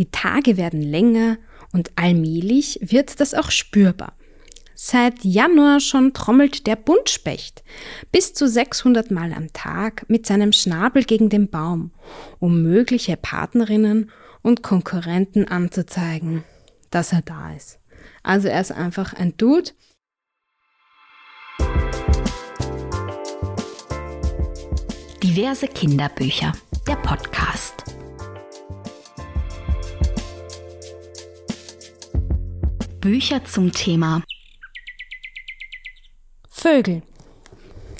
Die Tage werden länger und allmählich wird das auch spürbar. Seit Januar schon trommelt der Buntspecht bis zu 600 Mal am Tag mit seinem Schnabel gegen den Baum, um mögliche Partnerinnen und Konkurrenten anzuzeigen, dass er da ist. Also er ist einfach ein Dude. Diverse Kinderbücher, der Podcast. Bücher zum Thema Vögel.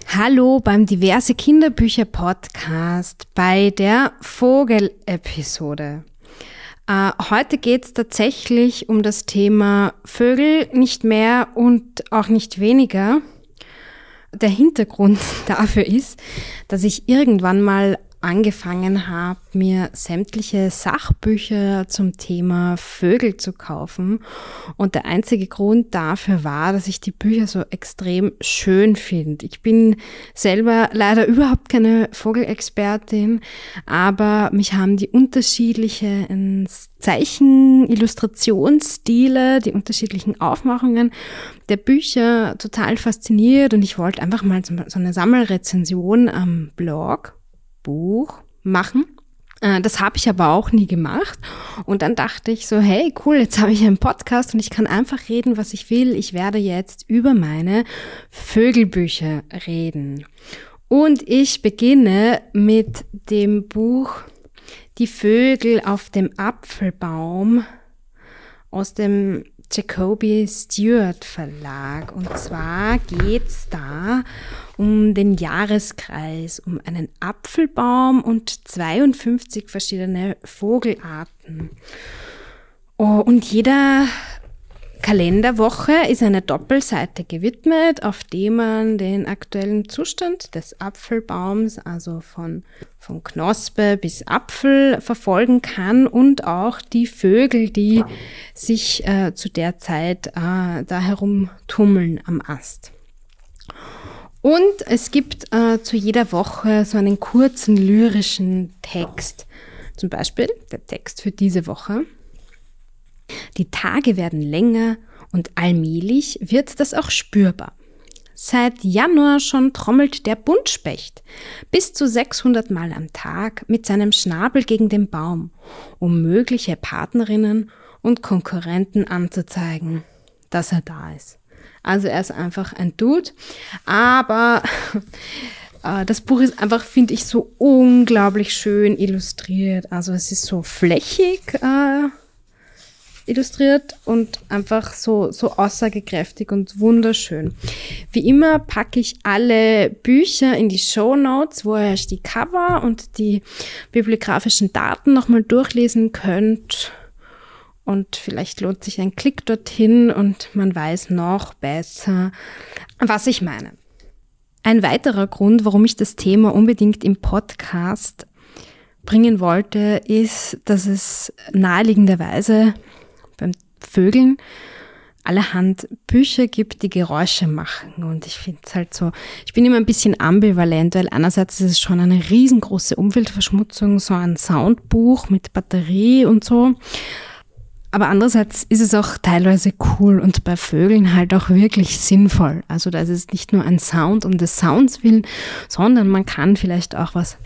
Hallo beim Diverse Kinderbücher Podcast bei der Vogel-Episode. Äh, heute geht es tatsächlich um das Thema Vögel, nicht mehr und auch nicht weniger. Der Hintergrund dafür ist, dass ich irgendwann mal angefangen habe, mir sämtliche Sachbücher zum Thema Vögel zu kaufen. Und der einzige Grund dafür war, dass ich die Bücher so extrem schön finde. Ich bin selber leider überhaupt keine Vogelexpertin, aber mich haben die unterschiedlichen Zeichen, Illustrationsstile, die unterschiedlichen Aufmachungen der Bücher total fasziniert und ich wollte einfach mal so eine Sammelrezension am Blog Buch machen. Äh, das habe ich aber auch nie gemacht. Und dann dachte ich so, hey, cool, jetzt habe ich einen Podcast und ich kann einfach reden, was ich will. Ich werde jetzt über meine Vögelbücher reden. Und ich beginne mit dem Buch Die Vögel auf dem Apfelbaum aus dem Jacoby Stewart Verlag. Und zwar geht's da um den Jahreskreis, um einen Apfelbaum und 52 verschiedene Vogelarten. Oh, und jeder Kalenderwoche ist eine Doppelseite gewidmet, auf dem man den aktuellen Zustand des Apfelbaums, also von, von Knospe bis Apfel, verfolgen kann und auch die Vögel, die sich äh, zu der Zeit äh, da herumtummeln am Ast. Und es gibt äh, zu jeder Woche so einen kurzen lyrischen Text. Zum Beispiel der Text für diese Woche. Die Tage werden länger und allmählich wird das auch spürbar. Seit Januar schon trommelt der Buntspecht bis zu 600 Mal am Tag mit seinem Schnabel gegen den Baum, um mögliche Partnerinnen und Konkurrenten anzuzeigen, dass er da ist. Also er ist einfach ein Dude, aber äh, das Buch ist einfach, finde ich, so unglaublich schön illustriert. Also es ist so flächig äh, illustriert und einfach so, so aussagekräftig und wunderschön. Wie immer packe ich alle Bücher in die Show Notes, wo ihr die Cover und die bibliografischen Daten nochmal durchlesen könnt. Und vielleicht lohnt sich ein Klick dorthin und man weiß noch besser, was ich meine. Ein weiterer Grund, warum ich das Thema unbedingt im Podcast bringen wollte, ist, dass es naheliegenderweise beim Vögeln allerhand Bücher gibt, die Geräusche machen. Und ich finde es halt so, ich bin immer ein bisschen ambivalent, weil einerseits ist es schon eine riesengroße Umweltverschmutzung, so ein Soundbuch mit Batterie und so. Aber andererseits ist es auch teilweise cool und bei Vögeln halt auch wirklich sinnvoll. Also da ist es nicht nur ein Sound um des Sounds willen, sondern man kann vielleicht auch was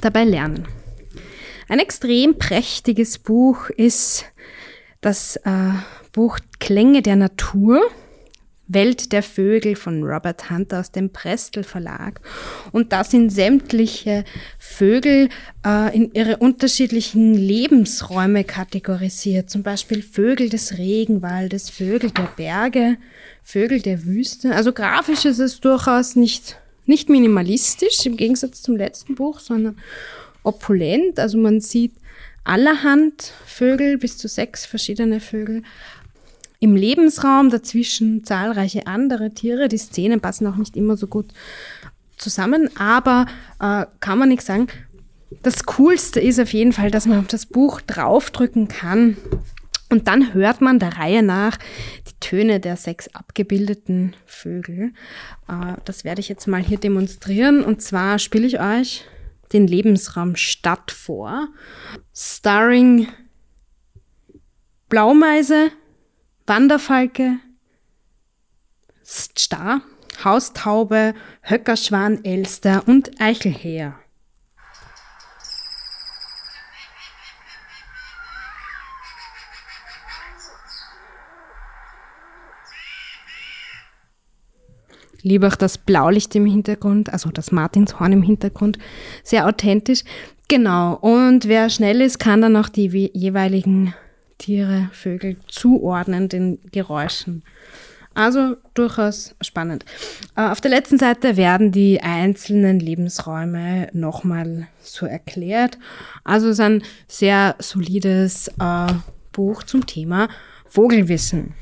dabei lernen. Ein extrem prächtiges Buch ist das äh, Buch Klänge der Natur, Welt der Vögel von Robert Hunter aus dem Prestel Verlag. Und da sind sämtliche Vögel äh, in ihre unterschiedlichen Lebensräume kategorisiert. Zum Beispiel Vögel des Regenwaldes, Vögel der Berge, Vögel der Wüste. Also grafisch ist es durchaus nicht, nicht minimalistisch im Gegensatz zum letzten Buch, sondern opulent. Also man sieht allerhand Vögel, bis zu sechs verschiedene Vögel. Im Lebensraum dazwischen zahlreiche andere Tiere. Die Szenen passen auch nicht immer so gut zusammen, aber äh, kann man nicht sagen. Das Coolste ist auf jeden Fall, dass man auf das Buch draufdrücken kann und dann hört man der Reihe nach die Töne der sechs abgebildeten Vögel. Äh, das werde ich jetzt mal hier demonstrieren. Und zwar spiele ich euch den Lebensraum Stadt vor, starring Blaumeise, Wanderfalke, Star, Haustaube, Höckerschwan, Elster und Eichelheer. liebe auch das Blaulicht im Hintergrund, also das Martinshorn im Hintergrund, sehr authentisch. Genau, und wer schnell ist, kann dann auch die jeweiligen Tiere, Vögel zuordnen, den Geräuschen. Also durchaus spannend. Äh, auf der letzten Seite werden die einzelnen Lebensräume nochmal so erklärt. Also es ist ein sehr solides äh, Buch zum Thema Vogelwissen.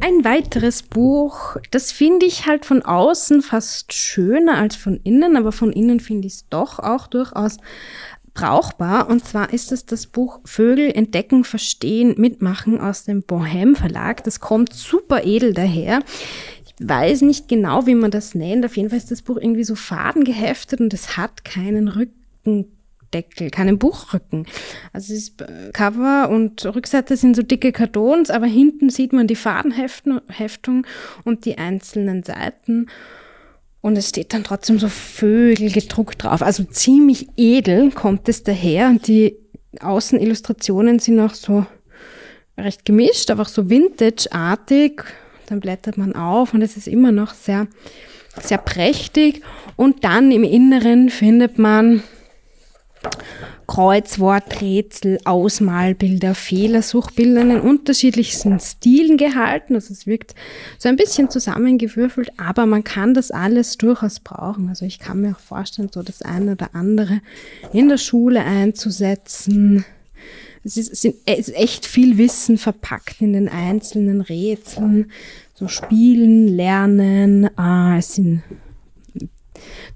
Ein weiteres Buch, das finde ich halt von außen fast schöner als von innen, aber von innen finde ich es doch auch durchaus brauchbar. Und zwar ist es das Buch Vögel entdecken, verstehen, mitmachen aus dem Bohem Verlag. Das kommt super edel daher. Ich weiß nicht genau, wie man das nennt. Auf jeden Fall ist das Buch irgendwie so fadengeheftet und es hat keinen Rücken Deckel, keinen Buchrücken. Also das Cover und Rückseite sind so dicke Kartons, aber hinten sieht man die Fadenheftung und die einzelnen Seiten. Und es steht dann trotzdem so Vögel gedruckt drauf. Also ziemlich edel kommt es daher. Und die Außenillustrationen sind auch so recht gemischt, aber auch so vintage-artig. Dann blättert man auf und es ist immer noch sehr, sehr prächtig. Und dann im Inneren findet man Kreuzworträtsel, Ausmalbilder, Fehlersuchbilder in unterschiedlichsten Stilen gehalten. Also es wirkt so ein bisschen zusammengewürfelt, aber man kann das alles durchaus brauchen. Also ich kann mir auch vorstellen, so das eine oder andere in der Schule einzusetzen. Es ist, es ist echt viel Wissen verpackt in den einzelnen Rätseln. So spielen, lernen, ah, es sind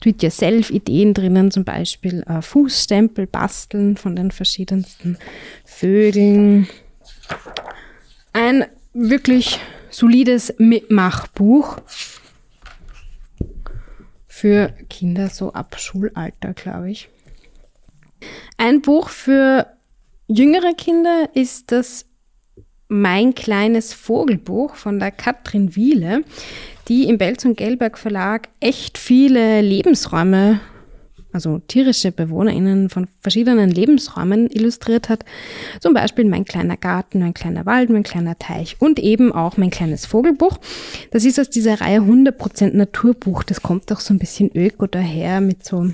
Do-it-yourself-Ideen drinnen, zum Beispiel äh, Fußstempel basteln von den verschiedensten Vögeln. Ein wirklich solides Mitmachbuch für Kinder so ab Schulalter, glaube ich. Ein Buch für jüngere Kinder ist das Mein kleines Vogelbuch von der Katrin Wiele die im Belz und Gelberg Verlag echt viele Lebensräume, also tierische BewohnerInnen von verschiedenen Lebensräumen illustriert hat. Zum Beispiel mein kleiner Garten, mein kleiner Wald, mein kleiner Teich und eben auch mein kleines Vogelbuch. Das ist aus dieser Reihe 100% Naturbuch. Das kommt auch so ein bisschen öko daher mit so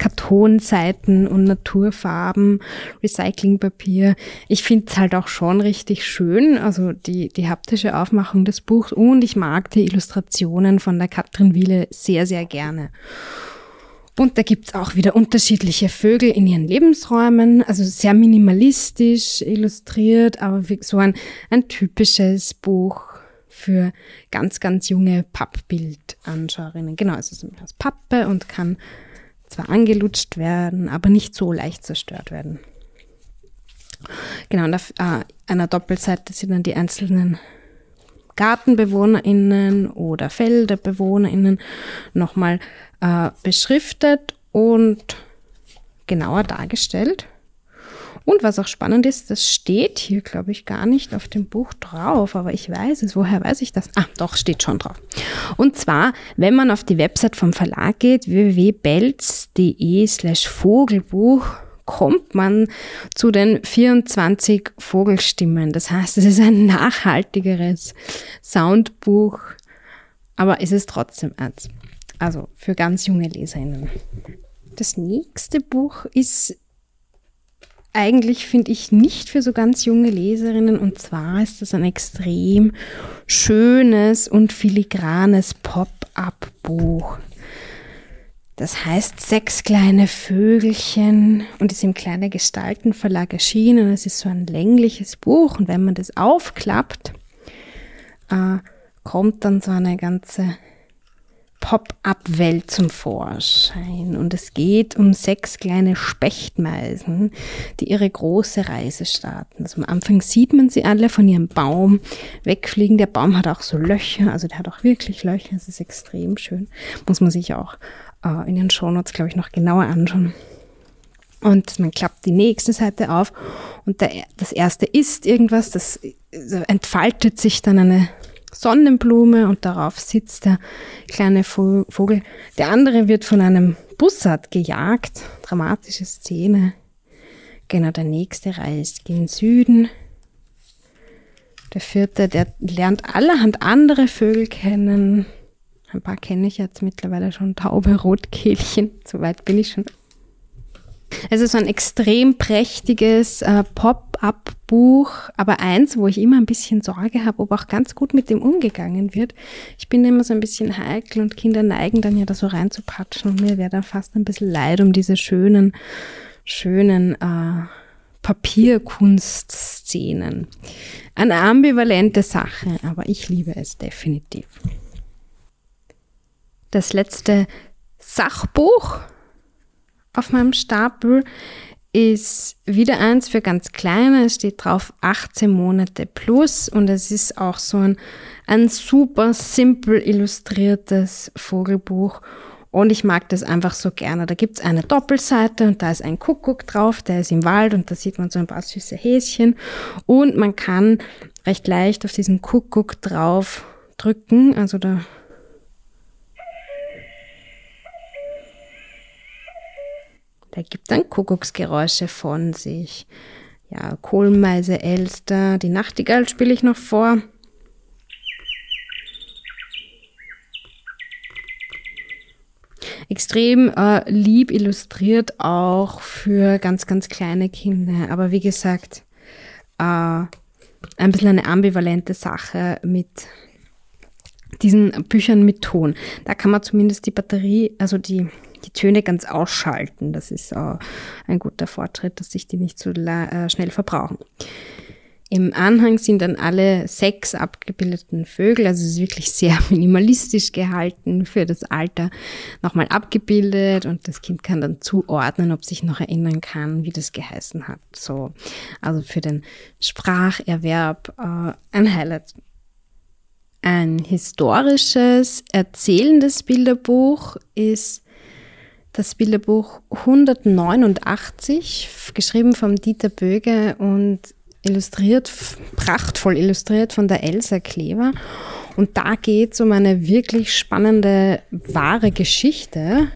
Kartonseiten und Naturfarben, Recyclingpapier. Ich finde es halt auch schon richtig schön, also die, die haptische Aufmachung des Buchs und ich mag die Illustrationen von der Katrin Wiele sehr, sehr gerne. Und da gibt's auch wieder unterschiedliche Vögel in ihren Lebensräumen, also sehr minimalistisch illustriert, aber so ein, ein typisches Buch für ganz, ganz junge Pappbildanschauerinnen. Genau, es ist aus Pappe und kann zwar angelutscht werden, aber nicht so leicht zerstört werden. Genau, und auf äh, einer Doppelseite sind dann die einzelnen GartenbewohnerInnen oder FelderbewohnerInnen nochmal äh, beschriftet und genauer dargestellt. Und was auch spannend ist, das steht hier, glaube ich, gar nicht auf dem Buch drauf, aber ich weiß es. Woher weiß ich das? Ah, doch, steht schon drauf. Und zwar, wenn man auf die Website vom Verlag geht, www.belz.de slash Vogelbuch, kommt man zu den 24 Vogelstimmen. Das heißt, es ist ein nachhaltigeres Soundbuch, aber es ist trotzdem eins. Also für ganz junge Leserinnen. Das nächste Buch ist eigentlich, finde ich, nicht für so ganz junge Leserinnen. Und zwar ist das ein extrem schönes und filigranes Pop-up-Buch. Das heißt Sechs kleine Vögelchen und ist im Kleine Gestalten Verlag erschienen. Es ist so ein längliches Buch und wenn man das aufklappt, äh, kommt dann so eine ganze Pop-up-Welt zum Vorschein. Und es geht um sechs kleine Spechtmeisen, die ihre große Reise starten. Also am Anfang sieht man sie alle von ihrem Baum wegfliegen. Der Baum hat auch so Löcher, also der hat auch wirklich Löcher. Es ist extrem schön. Muss man sich auch äh, in den Shownotes, glaube ich, noch genauer anschauen. Und man klappt die nächste Seite auf und der, das erste ist irgendwas, das entfaltet sich dann eine Sonnenblume und darauf sitzt der kleine Vogel. Der andere wird von einem Bussard gejagt. Dramatische Szene. Genau, der nächste reist gen Süden. Der vierte, der lernt allerhand andere Vögel kennen. Ein paar kenne ich jetzt mittlerweile schon. Taube, Rotkehlchen. Soweit bin ich schon. Es ist so ein extrem prächtiges äh, Pop-up-Buch, aber eins, wo ich immer ein bisschen Sorge habe, ob auch ganz gut mit dem umgegangen wird. Ich bin immer so ein bisschen heikel und Kinder neigen dann ja da so reinzupatschen und mir wäre dann fast ein bisschen leid um diese schönen, schönen äh, Papierkunstszenen. Eine ambivalente Sache, aber ich liebe es definitiv. Das letzte Sachbuch auf meinem Stapel ist wieder eins für ganz kleine. Es steht drauf 18 Monate plus und es ist auch so ein, ein super simpel illustriertes Vogelbuch. Und ich mag das einfach so gerne. Da gibt's eine Doppelseite und da ist ein Kuckuck drauf, der ist im Wald und da sieht man so ein paar süße Häschen. Und man kann recht leicht auf diesen Kuckuck drauf drücken. Also da gibt dann Kuckucksgeräusche von sich. Ja, Kohlmeise, Elster, die Nachtigall spiele ich noch vor. Extrem äh, lieb illustriert auch für ganz, ganz kleine Kinder. Aber wie gesagt, äh, ein bisschen eine ambivalente Sache mit diesen Büchern mit Ton. Da kann man zumindest die Batterie, also die die Töne ganz ausschalten. Das ist äh, ein guter Fortschritt, dass sich die nicht so äh, schnell verbrauchen. Im Anhang sind dann alle sechs abgebildeten Vögel, also es ist wirklich sehr minimalistisch gehalten für das Alter, nochmal abgebildet und das Kind kann dann zuordnen, ob sich noch erinnern kann, wie das geheißen hat. So, also für den Spracherwerb äh, ein Highlight. Ein historisches, erzählendes Bilderbuch ist das Bilderbuch 189, geschrieben von Dieter Böge und illustriert, prachtvoll illustriert von der Elsa Klever. Und da geht es um eine wirklich spannende, wahre Geschichte.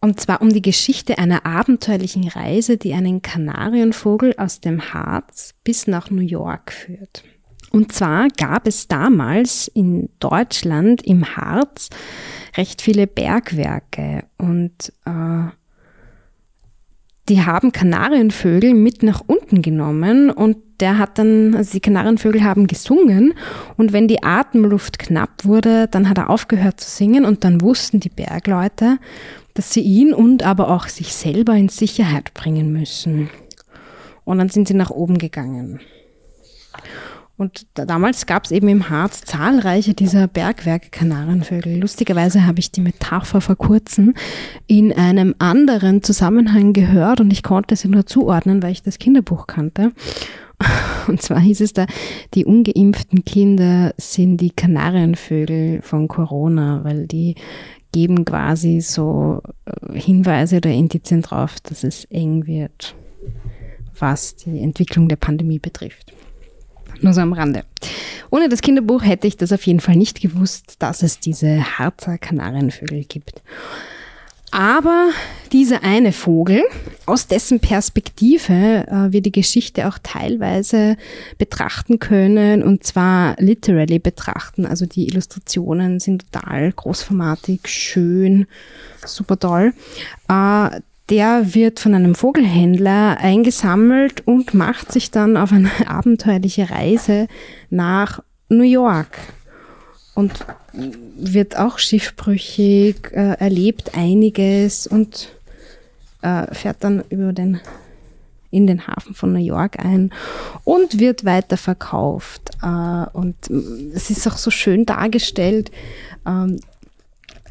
Und zwar um die Geschichte einer abenteuerlichen Reise, die einen Kanarienvogel aus dem Harz bis nach New York führt. Und zwar gab es damals in Deutschland im Harz recht viele Bergwerke und äh, die haben Kanarienvögel mit nach unten genommen und der hat dann, also die Kanarienvögel haben gesungen und wenn die Atemluft knapp wurde, dann hat er aufgehört zu singen und dann wussten die Bergleute, dass sie ihn und aber auch sich selber in Sicherheit bringen müssen. Und dann sind sie nach oben gegangen. Und da, damals gab es eben im Harz zahlreiche dieser Bergwerk-Kanarienvögel. Lustigerweise habe ich die Metapher vor kurzem in einem anderen Zusammenhang gehört und ich konnte sie nur zuordnen, weil ich das Kinderbuch kannte. Und zwar hieß es da, die ungeimpften Kinder sind die Kanarienvögel von Corona, weil die geben quasi so äh, Hinweise oder Indizien drauf, dass es eng wird, was die Entwicklung der Pandemie betrifft. Nur so am Rande. Ohne das Kinderbuch hätte ich das auf jeden Fall nicht gewusst, dass es diese Harzer Kanarienvögel gibt. Aber dieser eine Vogel, aus dessen Perspektive äh, wir die Geschichte auch teilweise betrachten können, und zwar literally betrachten. Also die Illustrationen sind total großformatig, schön, super toll. Äh, der wird von einem Vogelhändler eingesammelt und macht sich dann auf eine abenteuerliche Reise nach New York und wird auch schiffbrüchig, äh, erlebt einiges und äh, fährt dann über den in den Hafen von New York ein und wird weiterverkauft. Äh, und es ist auch so schön dargestellt, ähm,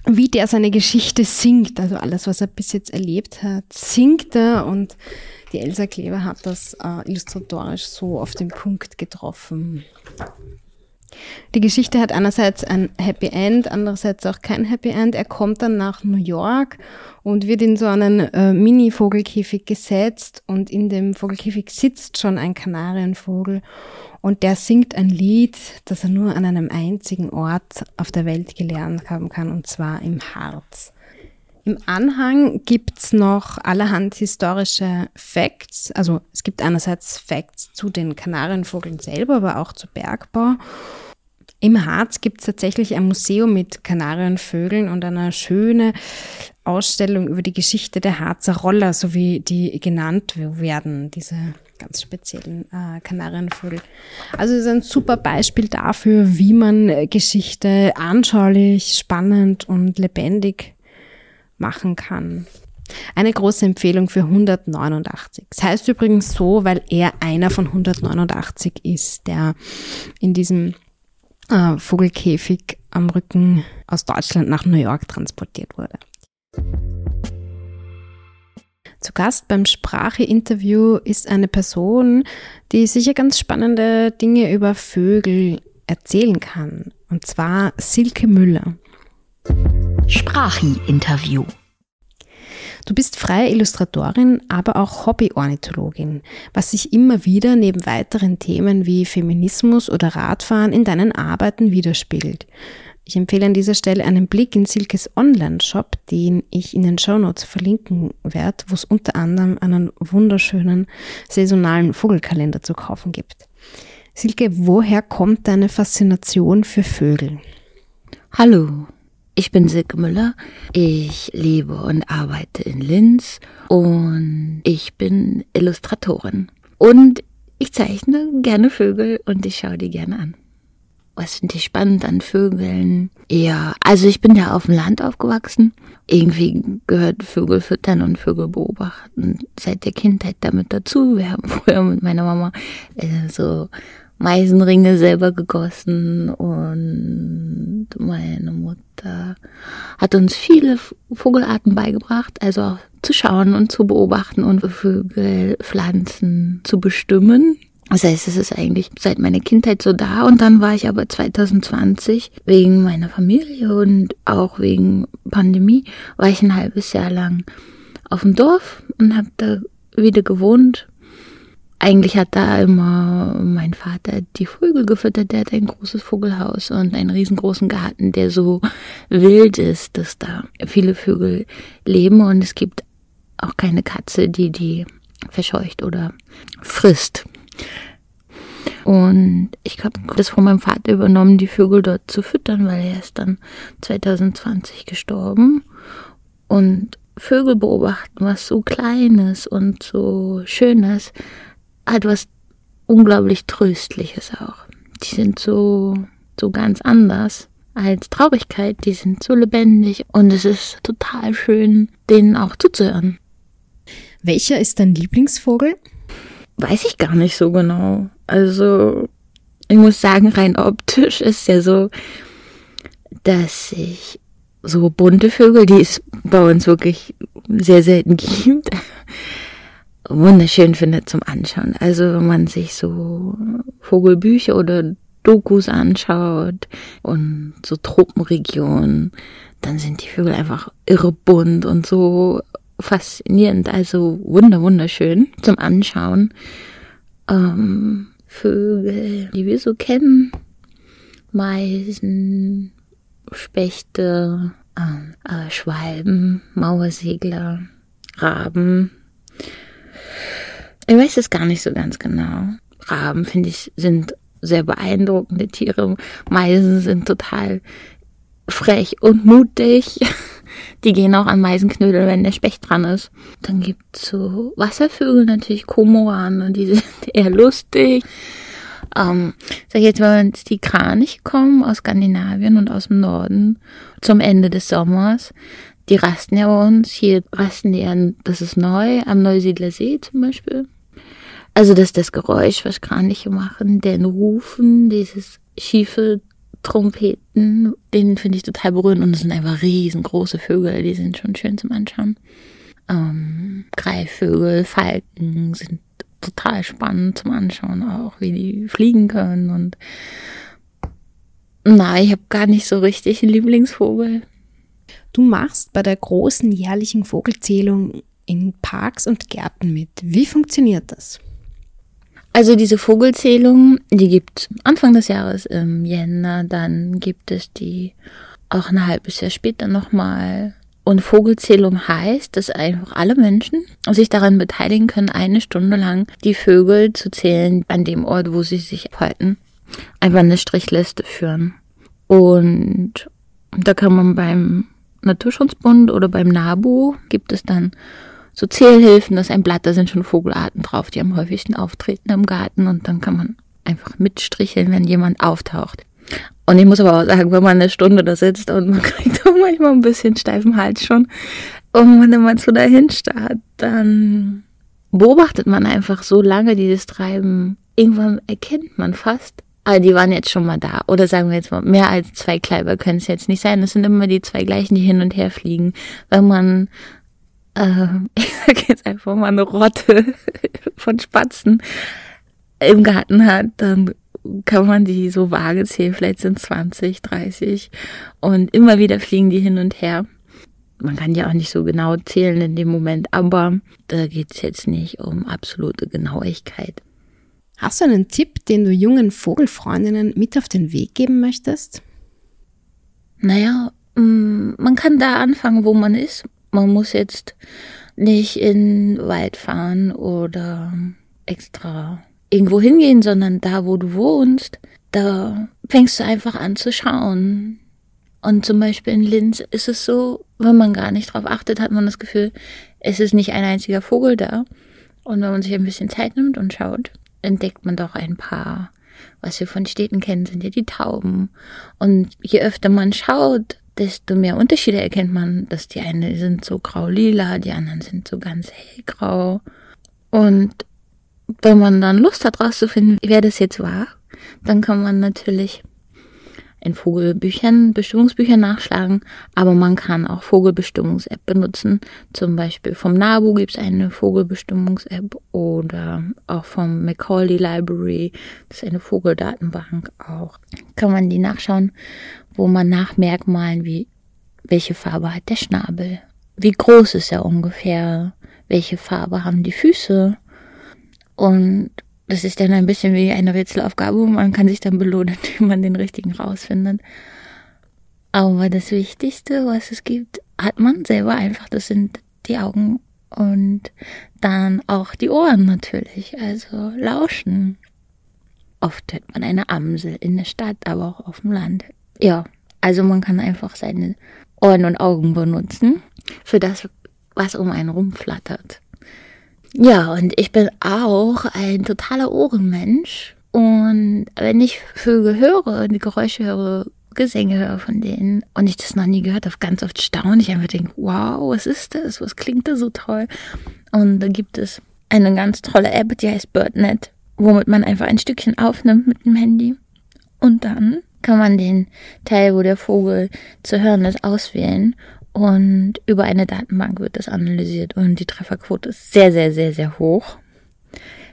wie der seine Geschichte singt, also alles, was er bis jetzt erlebt hat, singt er und die Elsa Kleber hat das äh, illustratorisch so auf den Punkt getroffen. Die Geschichte hat einerseits ein Happy End, andererseits auch kein Happy End. Er kommt dann nach New York und wird in so einen äh, Mini-Vogelkäfig gesetzt und in dem Vogelkäfig sitzt schon ein Kanarienvogel und der singt ein Lied, das er nur an einem einzigen Ort auf der Welt gelernt haben kann, und zwar im Harz. Im Anhang gibt's noch allerhand historische Facts. Also es gibt einerseits Facts zu den Kanarienvogeln selber, aber auch zu Bergbau. Im Harz gibt es tatsächlich ein Museum mit Kanarienvögeln und eine schöne Ausstellung über die Geschichte der Harzer Roller, so wie die genannt werden, diese ganz speziellen äh, Kanarienvögel. Also es ist ein super Beispiel dafür, wie man Geschichte anschaulich, spannend und lebendig machen kann. Eine große Empfehlung für 189. Das heißt übrigens so, weil er einer von 189 ist, der in diesem äh, Vogelkäfig am Rücken aus Deutschland nach New York transportiert wurde. Zu Gast beim Sprache-Interview ist eine Person, die sicher ganz spannende Dinge über Vögel erzählen kann. Und zwar Silke Müller. Sprachi-Interview. Du bist freie Illustratorin, aber auch Hobby-Ornithologin, was sich immer wieder neben weiteren Themen wie Feminismus oder Radfahren in deinen Arbeiten widerspiegelt. Ich empfehle an dieser Stelle einen Blick in Silkes Online-Shop, den ich in den Shownotes verlinken werde, wo es unter anderem einen wunderschönen saisonalen Vogelkalender zu kaufen gibt. Silke, woher kommt deine Faszination für Vögel? Hallo, ich bin Silke Müller. Ich lebe und arbeite in Linz und ich bin Illustratorin. Und ich zeichne gerne Vögel und ich schaue die gerne an. Was finde ich spannend an Vögeln? Ja, also ich bin ja auf dem Land aufgewachsen. Irgendwie gehört Vögel füttern und Vögel beobachten seit der Kindheit damit dazu. Wir haben früher mit meiner Mama äh, so Meisenringe selber gegossen und meine Mutter hat uns viele Vogelarten beigebracht, also auch zu schauen und zu beobachten und Vögel, Pflanzen zu bestimmen. Das heißt, es ist eigentlich seit meiner Kindheit so da und dann war ich aber 2020 wegen meiner Familie und auch wegen Pandemie war ich ein halbes Jahr lang auf dem Dorf und habe da wieder gewohnt eigentlich hat da immer mein Vater die Vögel gefüttert. Der hat ein großes Vogelhaus und einen riesengroßen Garten, der so wild ist, dass da viele Vögel leben und es gibt auch keine Katze, die die verscheucht oder frisst. Und ich habe das von meinem Vater übernommen, die Vögel dort zu füttern, weil er ist dann 2020 gestorben. Und Vögel beobachten, was so Kleines und so Schönes, hat was unglaublich Tröstliches auch. Die sind so, so ganz anders als Traurigkeit. Die sind so lebendig und es ist total schön, denen auch zuzuhören. Welcher ist dein Lieblingsvogel? Weiß ich gar nicht so genau. Also, ich muss sagen, rein optisch ist ja so, dass ich so bunte Vögel, die es bei uns wirklich sehr selten gibt, wunderschön findet zum Anschauen. Also wenn man sich so Vogelbücher oder Dokus anschaut und so Tropenregionen, dann sind die Vögel einfach irre bunt und so faszinierend, also wunder wunderschön zum Anschauen. Ähm, Vögel, die wir so kennen, Meisen, Spechte, äh, Schwalben, Mauersegler, Raben, ich weiß es gar nicht so ganz genau. Raben, finde ich, sind sehr beeindruckende Tiere. Meisen sind total frech und mutig. Die gehen auch an Meisenknödel, wenn der Specht dran ist. Dann gibt's so Wasservögel, natürlich Komoran, die sind eher lustig. Ähm, sag ich jetzt, wenn jetzt die Kraniche kommen aus Skandinavien und aus dem Norden zum Ende des Sommers, die rasten ja bei uns. Hier rasten die an, das ist neu, am Neusiedler See zum Beispiel. Also das ist das Geräusch, was Kraniche machen, den Rufen, dieses schiefe Trompeten, den finde ich total berührend und es sind einfach riesengroße Vögel, die sind schon schön zum Anschauen. Ähm, Greifvögel, Falken sind total spannend zum Anschauen auch, wie die fliegen können und Nein, ich habe gar nicht so richtig einen Lieblingsvogel. Du machst bei der großen jährlichen Vogelzählung in Parks und Gärten mit. Wie funktioniert das? Also diese Vogelzählung, die gibt Anfang des Jahres im Jänner, dann gibt es die auch ein halbes Jahr später nochmal. Und Vogelzählung heißt, dass einfach alle Menschen sich daran beteiligen können, eine Stunde lang die Vögel zu zählen an dem Ort, wo sie sich halten. Einfach eine Strichliste führen. Und da kann man beim Naturschutzbund oder beim NABU gibt es dann so Zählhilfen, das ist ein Blatt, da sind schon Vogelarten drauf, die am häufigsten auftreten im Garten und dann kann man einfach mitstricheln, wenn jemand auftaucht. Und ich muss aber auch sagen, wenn man eine Stunde da sitzt und man kriegt auch manchmal ein bisschen steifen Hals schon und man immer so dahin starrt, dann beobachtet man einfach so lange dieses Treiben. Irgendwann erkennt man fast, aber die waren jetzt schon mal da. Oder sagen wir jetzt mal, mehr als zwei Kleiber können es jetzt nicht sein. Es sind immer die zwei gleichen, die hin und her fliegen. Wenn man, äh, ich sag jetzt einfach mal eine Rotte von Spatzen im Garten hat, dann kann man die so vage zählen. Vielleicht sind 20, 30. Und immer wieder fliegen die hin und her. Man kann ja auch nicht so genau zählen in dem Moment, aber da geht es jetzt nicht um absolute Genauigkeit. Hast du einen Tipp, den du jungen Vogelfreundinnen mit auf den Weg geben möchtest? Naja, mm, man kann da anfangen, wo man ist. Man muss jetzt nicht in den Wald fahren oder extra irgendwo hingehen, sondern da, wo du wohnst, da fängst du einfach an zu schauen. Und zum Beispiel in Linz ist es so, wenn man gar nicht drauf achtet, hat man das Gefühl, es ist nicht ein einziger Vogel da. Und wenn man sich ein bisschen Zeit nimmt und schaut, entdeckt man doch ein paar. Was wir von Städten kennen, sind ja die Tauben. Und je öfter man schaut, desto mehr Unterschiede erkennt man, dass die einen sind so grau-lila, die anderen sind so ganz hellgrau. Und wenn man dann Lust hat, rauszufinden, wer das jetzt war, dann kann man natürlich in Vogelbüchern, Bestimmungsbüchern nachschlagen, aber man kann auch Vogelbestimmungs-App benutzen. Zum Beispiel vom NABU gibt es eine Vogelbestimmungs-App oder auch vom Macaulay Library, das ist eine Vogeldatenbank auch. Kann man die nachschauen, wo man nach Merkmalen wie welche Farbe hat der Schnabel, wie groß ist er ungefähr, welche Farbe haben die Füße und das ist dann ein bisschen wie eine Rätselaufgabe man kann sich dann belohnen, wenn man den richtigen rausfindet. Aber das Wichtigste, was es gibt, hat man selber einfach. Das sind die Augen und dann auch die Ohren natürlich. Also lauschen. Oft hört man eine Amsel in der Stadt, aber auch auf dem Land. Ja, also man kann einfach seine Ohren und Augen benutzen für das, was um einen rumflattert. Ja, und ich bin auch ein totaler Ohrenmensch. Und wenn ich Vögel höre, die Geräusche höre, Gesänge höre von denen und ich das noch nie gehört habe, ganz oft staune ich einfach denke, wow, was ist das? Was klingt da so toll? Und da gibt es eine ganz tolle App, die heißt BirdNet, womit man einfach ein Stückchen aufnimmt mit dem Handy. Und dann kann man den Teil, wo der Vogel zu hören ist, auswählen und über eine Datenbank wird das analysiert und die Trefferquote ist sehr, sehr, sehr, sehr hoch.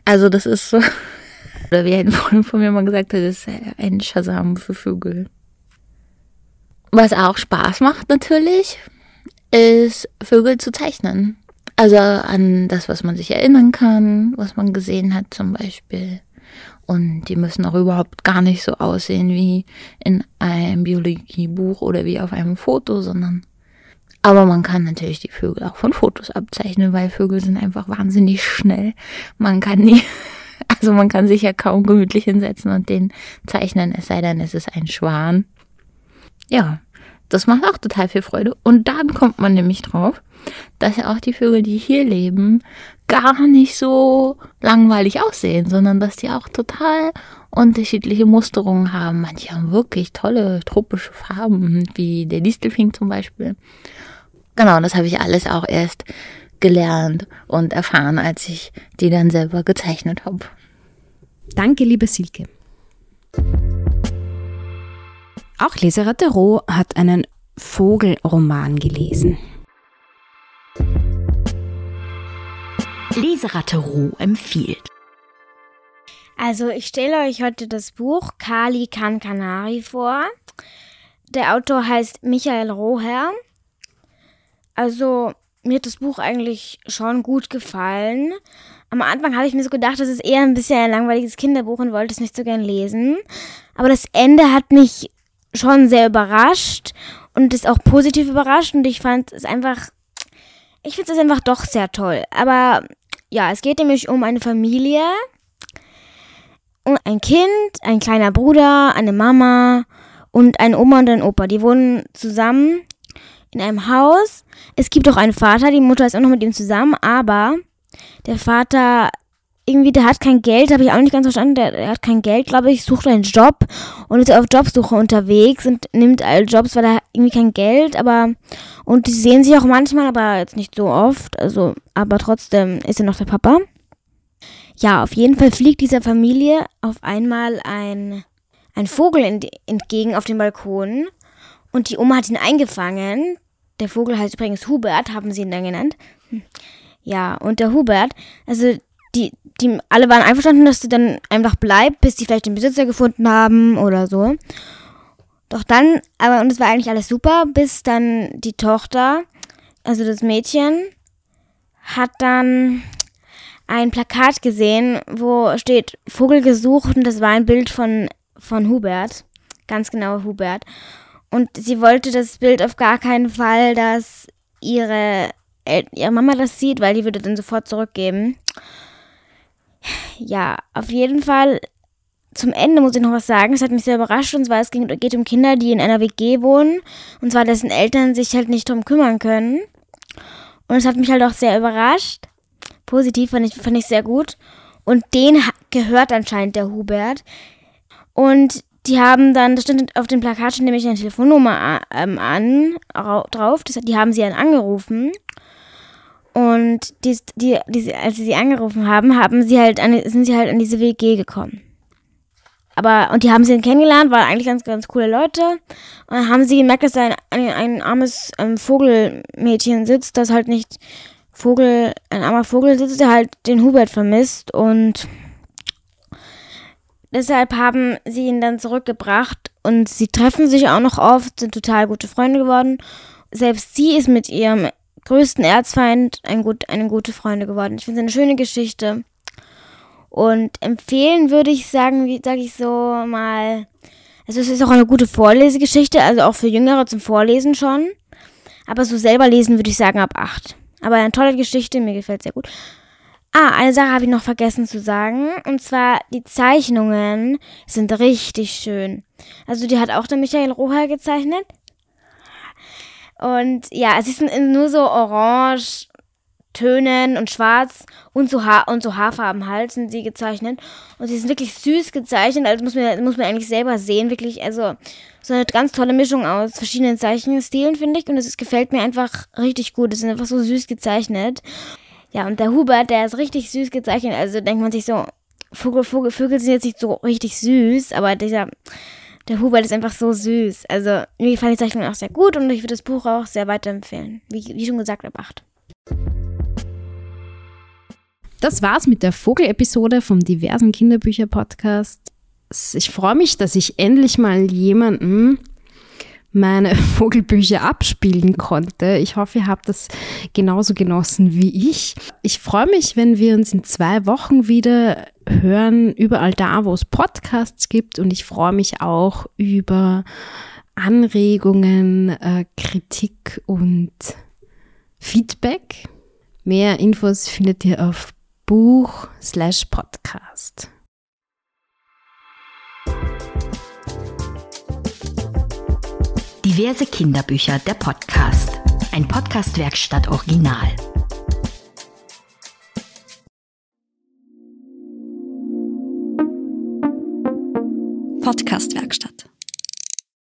Also das ist so, oder wie ein Freund von mir mal gesagt hat, das ist ein Shazam für Vögel. Was auch Spaß macht natürlich, ist Vögel zu zeichnen. Also an das, was man sich erinnern kann, was man gesehen hat zum Beispiel. Und die müssen auch überhaupt gar nicht so aussehen wie in einem Biologiebuch oder wie auf einem Foto, sondern aber man kann natürlich die Vögel auch von Fotos abzeichnen, weil Vögel sind einfach wahnsinnig schnell. Man kann nie, also man kann sich ja kaum gemütlich hinsetzen und den zeichnen, es sei denn, es ist ein Schwan. Ja, das macht auch total viel Freude. Und dann kommt man nämlich drauf, dass ja auch die Vögel, die hier leben, gar nicht so langweilig aussehen, sondern dass die auch total unterschiedliche Musterungen haben. Manche haben wirklich tolle tropische Farben, wie der Distelfink zum Beispiel. Genau, das habe ich alles auch erst gelernt und erfahren, als ich die dann selber gezeichnet habe. Danke, liebe Silke. Auch Leseratte Roh hat einen Vogelroman gelesen. Leseratte Roh empfiehlt. Also ich stelle euch heute das Buch Kali kann Kanari vor. Der Autor heißt Michael Roher. Also mir hat das Buch eigentlich schon gut gefallen. Am Anfang habe ich mir so gedacht, das ist eher ein bisschen ein langweiliges Kinderbuch und wollte es nicht so gern lesen. Aber das Ende hat mich schon sehr überrascht und ist auch positiv überrascht und ich fand es einfach, ich finde es einfach doch sehr toll. Aber ja, es geht nämlich um eine Familie, ein Kind, ein kleiner Bruder, eine Mama und eine Oma und ein Opa. Die wohnen zusammen in einem Haus. Es gibt auch einen Vater, die Mutter ist auch noch mit ihm zusammen, aber der Vater irgendwie, der hat kein Geld, habe ich auch nicht ganz verstanden. Der, der hat kein Geld, glaube ich, sucht einen Job und ist auf Jobsuche unterwegs und nimmt alle Jobs, weil er irgendwie kein Geld, aber und die sehen sich auch manchmal, aber jetzt nicht so oft. Also, aber trotzdem ist er noch der Papa. Ja, auf jeden Fall fliegt dieser Familie auf einmal ein, ein Vogel entgegen auf dem Balkon und die Oma hat ihn eingefangen. Der Vogel heißt übrigens Hubert, haben sie ihn dann genannt. Hm. Ja, und der Hubert, also die, die alle waren einverstanden, dass sie dann einfach bleibt, bis sie vielleicht den Besitzer gefunden haben oder so. Doch dann, aber und es war eigentlich alles super, bis dann die Tochter, also das Mädchen, hat dann ein Plakat gesehen, wo steht Vogel gesucht und das war ein Bild von, von Hubert. Ganz genau Hubert. Und sie wollte das Bild auf gar keinen Fall, dass ihre, ihre Mama das sieht, weil die würde dann sofort zurückgeben ja, auf jeden Fall zum Ende muss ich noch was sagen. Es hat mich sehr überrascht und zwar es geht um Kinder, die in einer WG wohnen und zwar dessen Eltern sich halt nicht drum kümmern können. Und es hat mich halt auch sehr überrascht. Positiv fand ich, fand ich sehr gut. Und den gehört anscheinend der Hubert. Und die haben dann, das stand auf dem Plakat schon nämlich eine Telefonnummer ähm, an, drauf. Das, die haben sie dann angerufen. Und die, die, die, als sie sie angerufen haben, haben sie halt an, sind sie halt an diese WG gekommen. Aber, und die haben sie kennengelernt, waren eigentlich ganz, ganz coole Leute. Und dann haben sie gemerkt, dass da ein, ein, ein armes ähm, Vogelmädchen sitzt, das halt nicht Vogel, ein armer Vogel sitzt, der halt den Hubert vermisst. Und deshalb haben sie ihn dann zurückgebracht. Und sie treffen sich auch noch oft, sind total gute Freunde geworden. Selbst sie ist mit ihrem größten Erzfeind ein gut, eine gute Freunde geworden. Ich finde es eine schöne Geschichte. Und empfehlen würde ich sagen, wie sage ich so mal, also es ist auch eine gute Vorlesegeschichte, also auch für Jüngere zum Vorlesen schon. Aber so selber lesen würde ich sagen ab 8. Aber eine tolle Geschichte, mir gefällt sehr gut. Ah, eine Sache habe ich noch vergessen zu sagen. Und zwar, die Zeichnungen sind richtig schön. Also die hat auch der Michael Roher gezeichnet. Und ja, es ist nur so orange Tönen und schwarz und so, ha und so Haarfarben halt sind sie gezeichnet. Und sie sind wirklich süß gezeichnet, also muss man, muss man eigentlich selber sehen, wirklich, also so eine ganz tolle Mischung aus verschiedenen Zeichenstilen, finde ich. Und es gefällt mir einfach richtig gut. Es ist einfach so süß gezeichnet. Ja, und der Hubert, der ist richtig süß gezeichnet. Also denkt man sich so, Vogel, Vogel, Vögel sind jetzt nicht so richtig süß, aber dieser der Hubert ist einfach so süß. Also, mir gefallen die Zeichnungen auch sehr gut und ich würde das Buch auch sehr weiterempfehlen. Wie, wie schon gesagt, ab 8. Das war's mit der Vogel-Episode vom diversen Kinderbücher-Podcast. Ich freue mich, dass ich endlich mal jemanden meine Vogelbücher abspielen konnte. Ich hoffe, ihr habt das genauso genossen wie ich. Ich freue mich, wenn wir uns in zwei Wochen wieder hören, überall da, wo es Podcasts gibt. Und ich freue mich auch über Anregungen, äh, Kritik und Feedback. Mehr Infos findet ihr auf Buch Diverse Kinderbücher, der Podcast. Ein Podcast-Werkstatt Original. Podcast-Werkstatt.